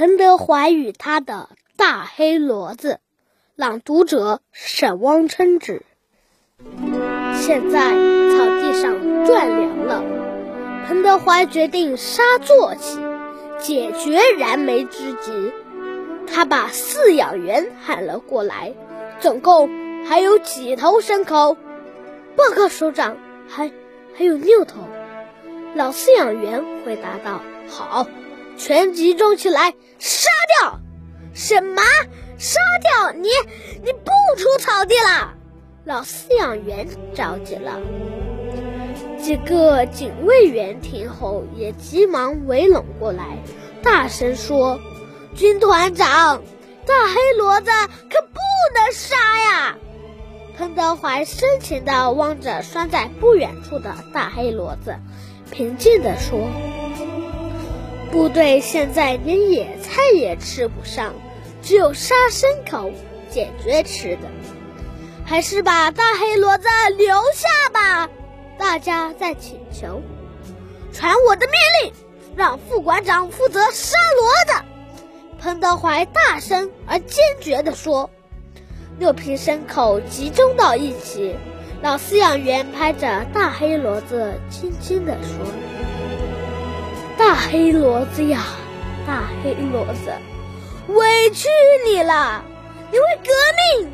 彭德怀与他的大黑骡子，朗读者沈汪琛之。现在草地上转凉了，彭德怀决定杀坐骑，解决燃眉之急。他把饲养员喊了过来，总共还有几头牲口？报告首长，还还有六头。老饲养员回答道：“好。”全集中起来，杀掉！什么？杀掉你？你不出草地了？老饲养员着急了。几个警卫员听后也急忙围拢过来，大声说：“军团长，大黑骡子可不能杀呀！”彭德怀深情地望着拴在不远处的大黑骡子，平静地说。部队现在连野菜也吃不上，只有杀牲口解决吃的。还是把大黑骡子留下吧，大家在请求。传我的命令，让副馆长负责杀骡子。彭德怀大声而坚决地说。六批牲口集中到一起，老饲养员拍着大黑骡子，轻轻地说。大黑骡子呀，大黑骡子，委屈你了！你为革命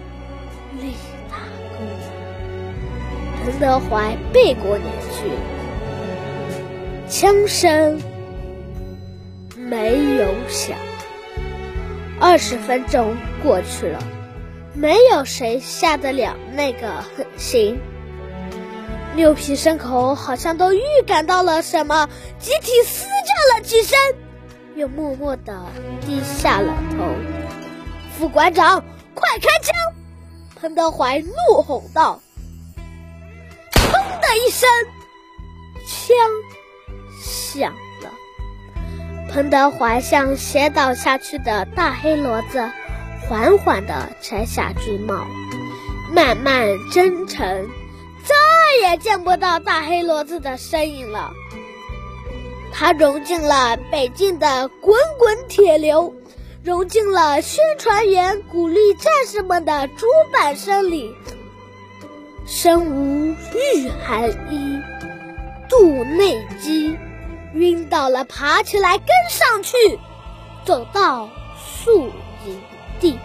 立大功。彭德怀背过脸去，枪声没有响。二十分钟过去了，没有谁下得了那个狠心。六匹牲口好像都预感到了什么，集体嘶叫了几声，又默默地低下了头。副馆长，快开枪！彭德怀怒吼道。砰的一声，枪响了。彭德怀向斜倒下去的大黑骡子缓缓地摘下军帽，慢慢真诚。再也见不到大黑骡子的身影了。它融进了北京的滚滚铁流，融进了宣传员鼓励战士们的竹板声里。身无御寒衣，肚内饥，晕倒了爬起来跟上去，走到宿营地。